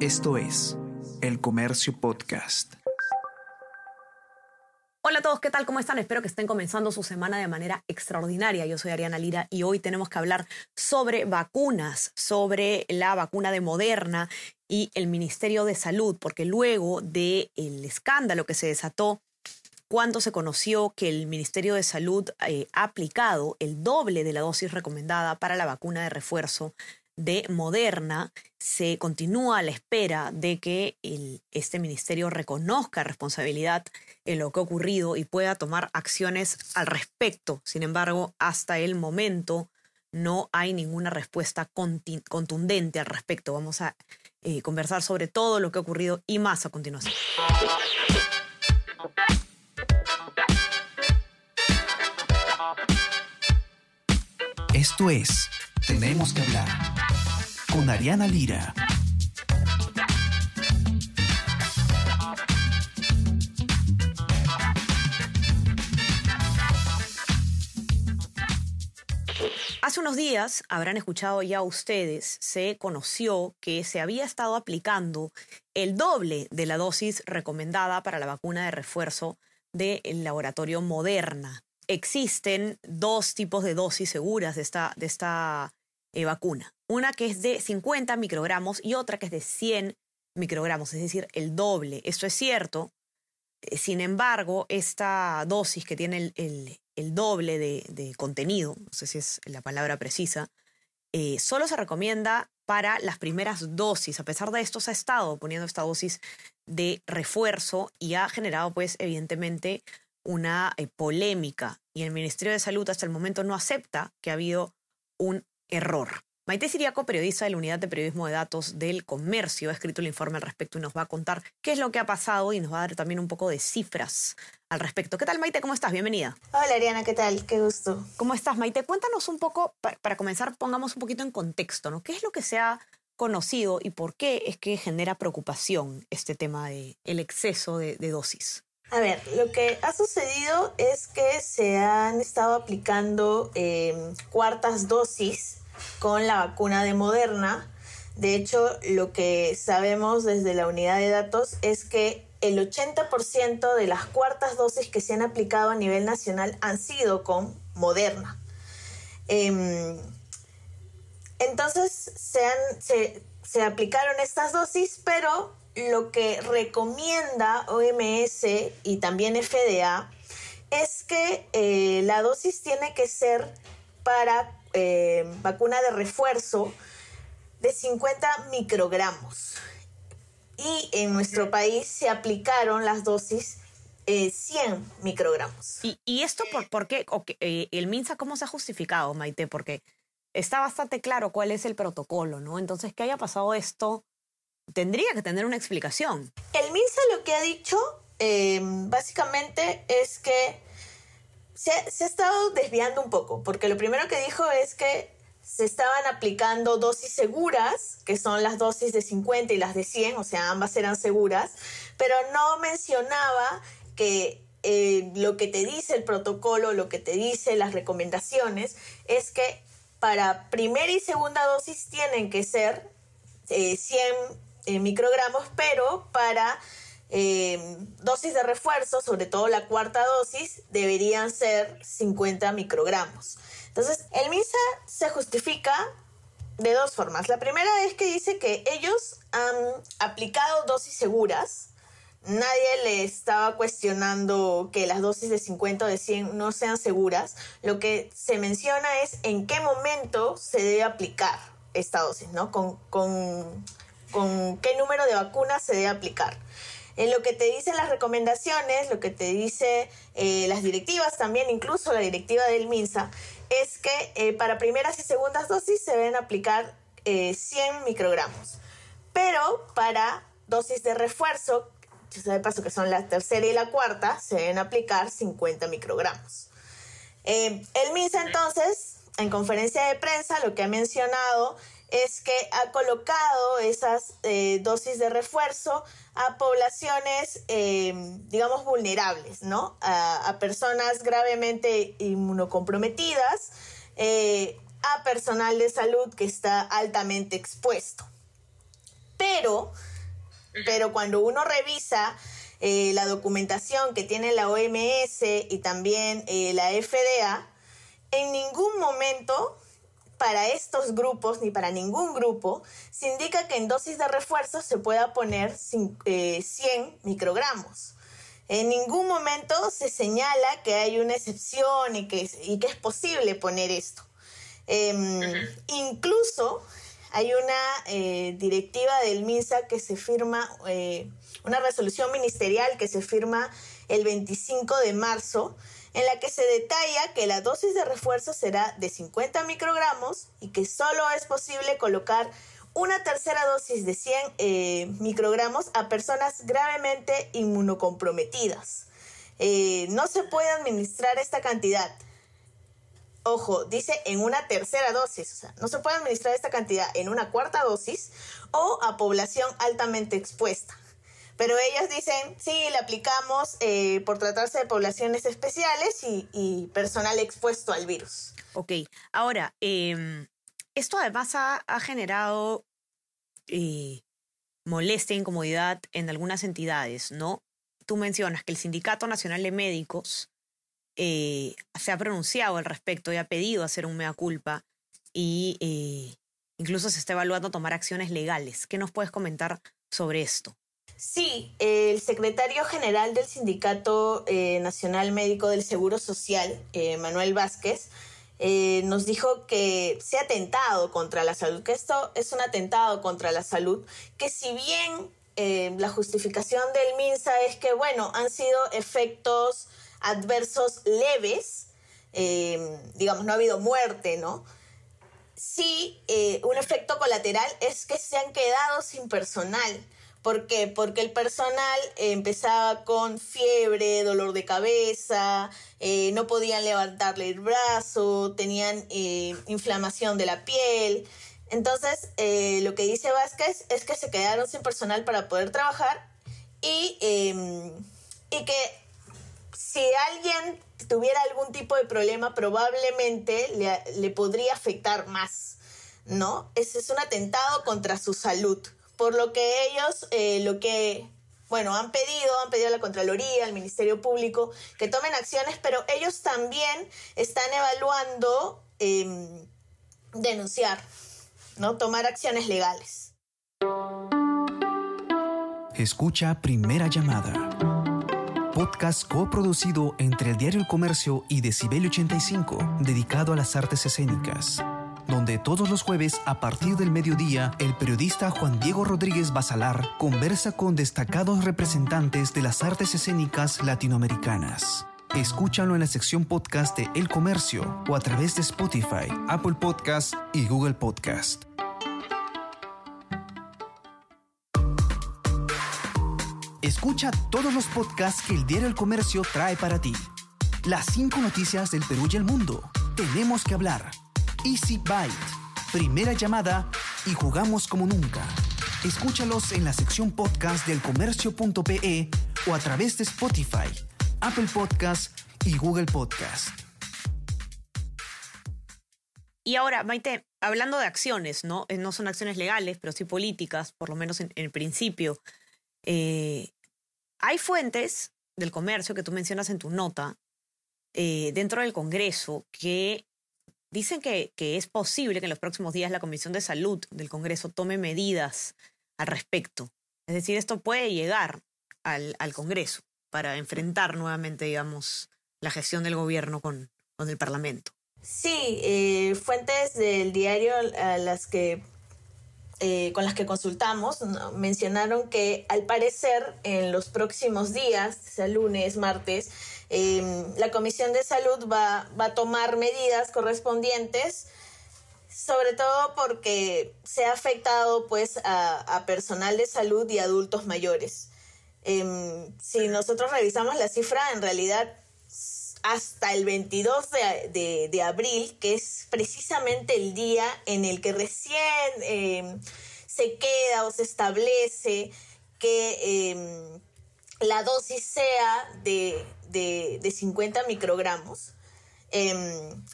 Esto es El Comercio Podcast. Hola a todos, ¿qué tal? ¿Cómo están? Espero que estén comenzando su semana de manera extraordinaria. Yo soy Ariana Lira y hoy tenemos que hablar sobre vacunas, sobre la vacuna de Moderna y el Ministerio de Salud, porque luego del escándalo que se desató cuando se conoció que el Ministerio de Salud eh, ha aplicado el doble de la dosis recomendada para la vacuna de refuerzo de Moderna, se continúa a la espera de que este ministerio reconozca responsabilidad en lo que ha ocurrido y pueda tomar acciones al respecto. Sin embargo, hasta el momento no hay ninguna respuesta contundente al respecto. Vamos a eh, conversar sobre todo lo que ha ocurrido y más a continuación. Esto es Tenemos que hablar con Ariana Lira. Hace unos días, habrán escuchado ya ustedes, se conoció que se había estado aplicando el doble de la dosis recomendada para la vacuna de refuerzo del laboratorio Moderna. Existen dos tipos de dosis seguras de esta, de esta eh, vacuna. Una que es de 50 microgramos y otra que es de 100 microgramos, es decir, el doble. Esto es cierto. Eh, sin embargo, esta dosis que tiene el, doble de, contenido, no sé si es la palabra precisa, eh, solo se recomienda para las primeras dosis. A pesar de esto, se ha estado poniendo esta dosis de refuerzo y ha generado, pues, evidentemente, una polémica. Y el Ministerio de Salud hasta el momento no acepta que ha habido un error. Maite Siriaco, periodista de la Unidad de Periodismo de Datos del Comercio, ha escrito el informe al respecto y nos va a contar qué es lo que ha pasado y nos va a dar también un poco de cifras al respecto. ¿Qué tal, Maite? ¿Cómo estás? Bienvenida. Hola, Ariana, ¿qué tal? Qué gusto. ¿Cómo estás, Maite? Cuéntanos un poco, para, comenzar, pongamos un poquito en contexto, ¿no? ¿Qué es lo que se ha conocido y por qué es que genera preocupación este tema del el exceso de, dosis? A ver, lo que ha sucedido es que se han estado aplicando eh, cuartas dosis con la vacuna de Moderna. De hecho, lo que sabemos desde la unidad de datos es que el 80% de las cuartas dosis que se han aplicado a nivel nacional han sido con Moderna. Em, entonces se, se, aplicaron estas dosis, pero lo que recomienda OMS y también FDA es que eh, la dosis tiene que ser para eh, vacuna de refuerzo de 50 microgramos. Y en nuestro país se aplicaron las dosis 100 eh, microgramos. ¿Y, esto por, por qué? Eh, ¿El MINSA cómo se ha justificado, Maite? Porque está bastante claro cuál es el protocolo, ¿no? Entonces, que haya pasado esto tendría que tener una explicación. El MINSA lo que ha dicho básicamente es que se, ha estado desviando un poco, porque lo primero que dijo es que se estaban aplicando dosis seguras, que son las dosis de 50 y las de 100, o sea, ambas eran seguras, pero no mencionaba que eh, lo que te dice el protocolo, lo que te dice las recomendaciones, es que para primera y segunda dosis tienen que ser 100 eh, eh, microgramos, pero para eh, dosis de refuerzo, sobre todo la cuarta dosis, deberían ser 50 microgramos. Entonces, el MISA se justifica de dos formas. La primera es que dice que ellos han aplicado dosis seguras. Nadie le estaba cuestionando que las dosis de 50 o de 100 no sean seguras. Lo que se menciona es en qué momento se debe aplicar esta dosis, ¿no? Con, con, con qué número de vacunas se debe aplicar. En lo que te dicen las recomendaciones, lo que te dice eh, las directivas también, incluso la directiva del MINSA, es que eh, para primeras y segundas dosis se deben aplicar 100 eh, microgramos. Pero para dosis de refuerzo, de paso que son la tercera y la cuarta, se deben aplicar 50 microgramos. el MINSA entonces, en conferencia de prensa, lo que ha mencionado es que ha colocado esas eh, dosis de refuerzo a poblaciones, eh, digamos, vulnerables, ¿no? A, personas gravemente inmunocomprometidas, eh, a personal de salud que está altamente expuesto. Pero pero, cuando uno revisa la documentación que tiene la OMS y también la FDA, en ningún momento para estos grupos ni para ningún grupo se indica que en dosis de refuerzo se pueda poner 100 eh, microgramos. En ningún momento se señala que hay una excepción y que, y que es posible poner esto. Em, incluso hay una eh, directiva del MINSA que se firma, eh, una resolución ministerial que se firma el 25 de marzo, en la que se detalla que la dosis de refuerzo será de 50 microgramos y que solo es posible colocar una tercera dosis de 100 eh, microgramos a personas gravemente inmunocomprometidas. no se puede administrar esta cantidad ojo, dice en una tercera dosis, o sea, no se puede administrar esta cantidad en una cuarta dosis o a población altamente expuesta. Pero ellos dicen, sí, le aplicamos eh, por tratarse de poblaciones especiales y, personal expuesto al virus. Ok, ahora, em, esto además ha, generado eh, molestia e incomodidad en algunas entidades, ¿no? Tú mencionas que el Sindicato Nacional de Médicos eh, se ha pronunciado al respecto y ha pedido hacer un mea culpa y eh, incluso se está evaluando tomar acciones legales. ¿Qué nos puedes comentar sobre esto? Sí, el secretario general del Sindicato eh, Nacional Médico del Seguro Social, Manuel Vázquez, nos dijo que se ha atentado contra la salud, que esto es un atentado contra la salud, que si bien la justificación del MINSA es que, bueno, han sido efectos adversos leves, eh, digamos, no ha habido muerte, ¿no? Sí, eh, un efecto colateral es que se han quedado sin personal. ¿Por qué? Porque el personal empezaba con fiebre, dolor de cabeza, eh, no podían levantarle el brazo, tenían inflamación de la piel. Entonces, lo que dice Vázquez es que se quedaron sin personal para poder trabajar y, y que si alguien tuviera algún tipo de problema, probablemente le, podría afectar más, ¿no? Ese es un atentado contra su salud. Por lo que ellos, eh, lo que, bueno, han pedido, han pedido a la Contraloría, al Ministerio Público, que tomen acciones, pero ellos también están evaluando em, denunciar, ¿no? Tomar acciones legales. Escucha primera llamada podcast coproducido entre el diario El Comercio y Decibel 85, dedicado a las artes escénicas, donde todos los jueves a partir del mediodía el periodista Juan Diego Rodríguez Basalar conversa con destacados representantes de las artes escénicas latinoamericanas. Escúchalo en la sección podcast de El Comercio o a través de Spotify, Apple Podcast y Google Podcast. Escucha todos los podcasts que el diario El Comercio trae para ti. Las cinco noticias del Perú y el mundo. Tenemos que hablar. Easy Byte. Primera llamada y jugamos como nunca. Escúchalos en la sección podcast del comercio.pe o a través de Spotify, Apple Podcast y Google Podcast. Y ahora, Maite, hablando de acciones, ¿no? Eh, no son acciones legales, pero sí políticas, por lo menos en, el principio. Eh, hay fuentes del comercio que tú mencionas en tu nota eh, dentro del Congreso que dicen que, es posible que en los próximos días la Comisión de Salud del Congreso tome medidas al respecto. Es decir, esto puede llegar al, Congreso para enfrentar nuevamente, digamos, la gestión del gobierno con, el Parlamento. Sí, eh, fuentes del diario a las que eh, con las que consultamos mencionaron que al parecer en los próximos días, sea lunes, martes, em, la Comisión de Salud va, a tomar medidas correspondientes sobre todo porque se ha afectado pues a, personal de salud y adultos mayores. Em, si nosotros revisamos la cifra, en realidad hasta el 22 de, abril, que es precisamente el día en el que recién em, se queda o se establece que la dosis sea de, 50 microgramos. Em,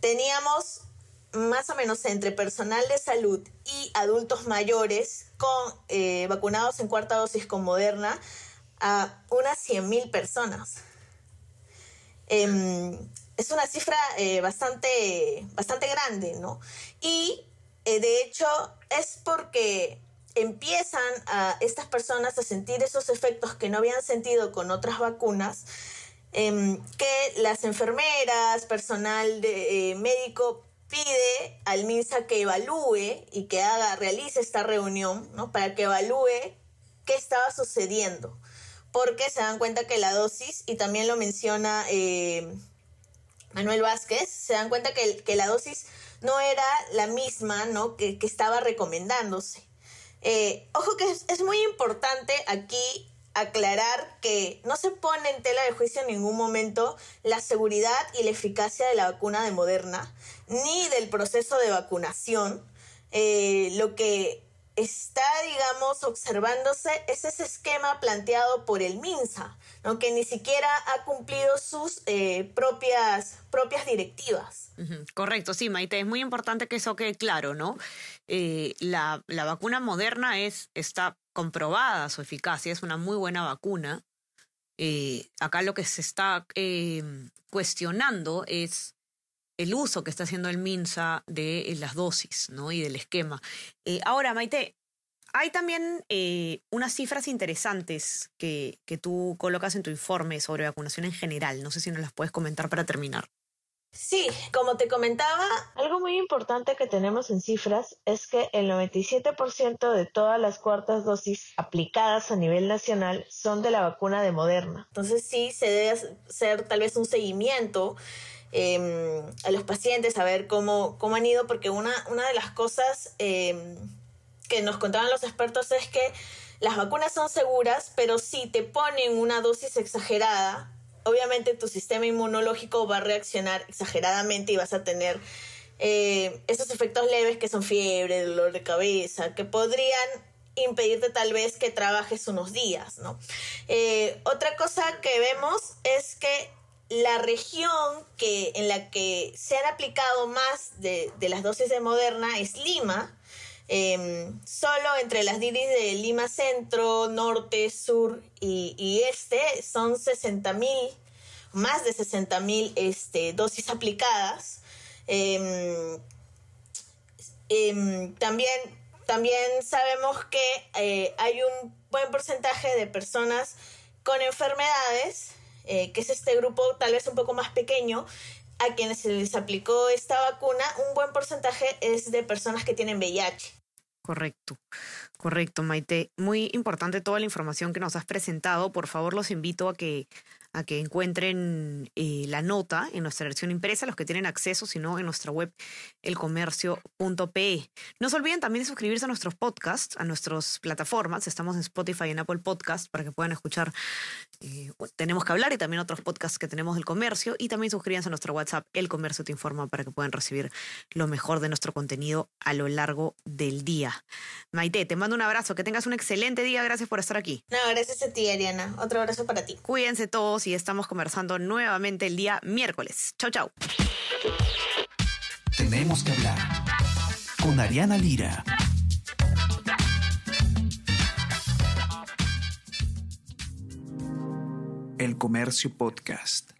teníamos más o menos entre personal de salud y adultos mayores con eh, vacunados en cuarta dosis con Moderna a unas 100.000 personas. Em, es una cifra eh, bastante, bastante grande, ¿no? Y eh, de hecho es porque empiezan a estas personas a sentir esos efectos que no habían sentido con otras vacunas, em, que las enfermeras, personal de, médico pide al MINSA que evalúe y que haga, realice esta reunión, ¿no? Para que evalúe qué estaba sucediendo. Porque se dan cuenta que la dosis, y también lo menciona eh, Manuel Vázquez, se dan cuenta que, que, la dosis no era la misma, ¿no? Que, que estaba recomendándose. Eh, ojo que es, es muy importante aquí aclarar que no se pone en tela de juicio en ningún momento la seguridad y la eficacia de la vacuna de Moderna, ni del proceso de vacunación. Eh, lo que está, digamos, observándose es ese esquema planteado por el MINSA, ¿no? que ni siquiera ha cumplido sus eh, propias, propias directivas. Correcto, sí, Maite, es muy importante que eso quede claro, ¿no? Eh, la, la, vacuna moderna es, está comprobada su eficacia, es una muy buena vacuna. Eh, acá lo que se está cuestionando es el uso que está haciendo el MINSA de las dosis ¿no? y del esquema. ahora, Maite, hay también unas cifras interesantes que, que tú colocas en tu informe sobre vacunación en general. No sé si nos las puedes comentar para terminar. Sí, como te comentaba, algo muy importante que tenemos en cifras es que el 97% de todas las cuartas dosis aplicadas a nivel nacional son de la vacuna de Moderna. Entonces sí, se debe hacer tal vez un seguimiento eh, a los pacientes, a ver cómo, cómo han ido, porque una, una de las cosas eh, que nos contaban los expertos es que las vacunas son seguras, pero si te ponen una dosis exagerada, obviamente tu sistema inmunológico va a reaccionar exageradamente y vas a tener eh, esos efectos leves que son fiebre, dolor de cabeza, que podrían impedirte tal vez que trabajes unos días, ¿no? Eh, otra cosa que vemos es que la región que, en la que se han aplicado más de, las dosis de Moderna es Lima, em, solo entre las diris de Lima Centro, Norte, Sur y, Este son 60 mil, más de 60 mil este, dosis aplicadas. Em, em, también, también sabemos que eh, hay un buen porcentaje de personas con enfermedades, eh, que es este grupo tal vez un poco más pequeño, a quienes se les aplicó esta vacuna, un buen porcentaje es de personas que tienen VIH. Correcto, correcto, Maite. Muy importante toda la información que nos has presentado. Por favor, los invito a que a que encuentren eh, la nota en nuestra versión impresa, los que tienen acceso, sino en nuestra web elcomercio.pe. No se olviden también de suscribirse a nuestros podcasts, a nuestras plataformas. Estamos en Spotify y en Apple Podcast para que puedan escuchar eh, Tenemos que hablar y también otros podcasts que tenemos del comercio. Y también suscríbanse a nuestro WhatsApp, El Comercio Te Informa, para que puedan recibir lo mejor de nuestro contenido a lo largo del día. Maite, te mando un abrazo, que tengas un excelente día. Gracias por estar aquí. No, gracias a ti, Ariana. Otro abrazo para ti. Cuídense todos y estamos conversando nuevamente el día miércoles. Chau, chau. Tenemos que hablar con Ariana Lira. El Comercio Podcast.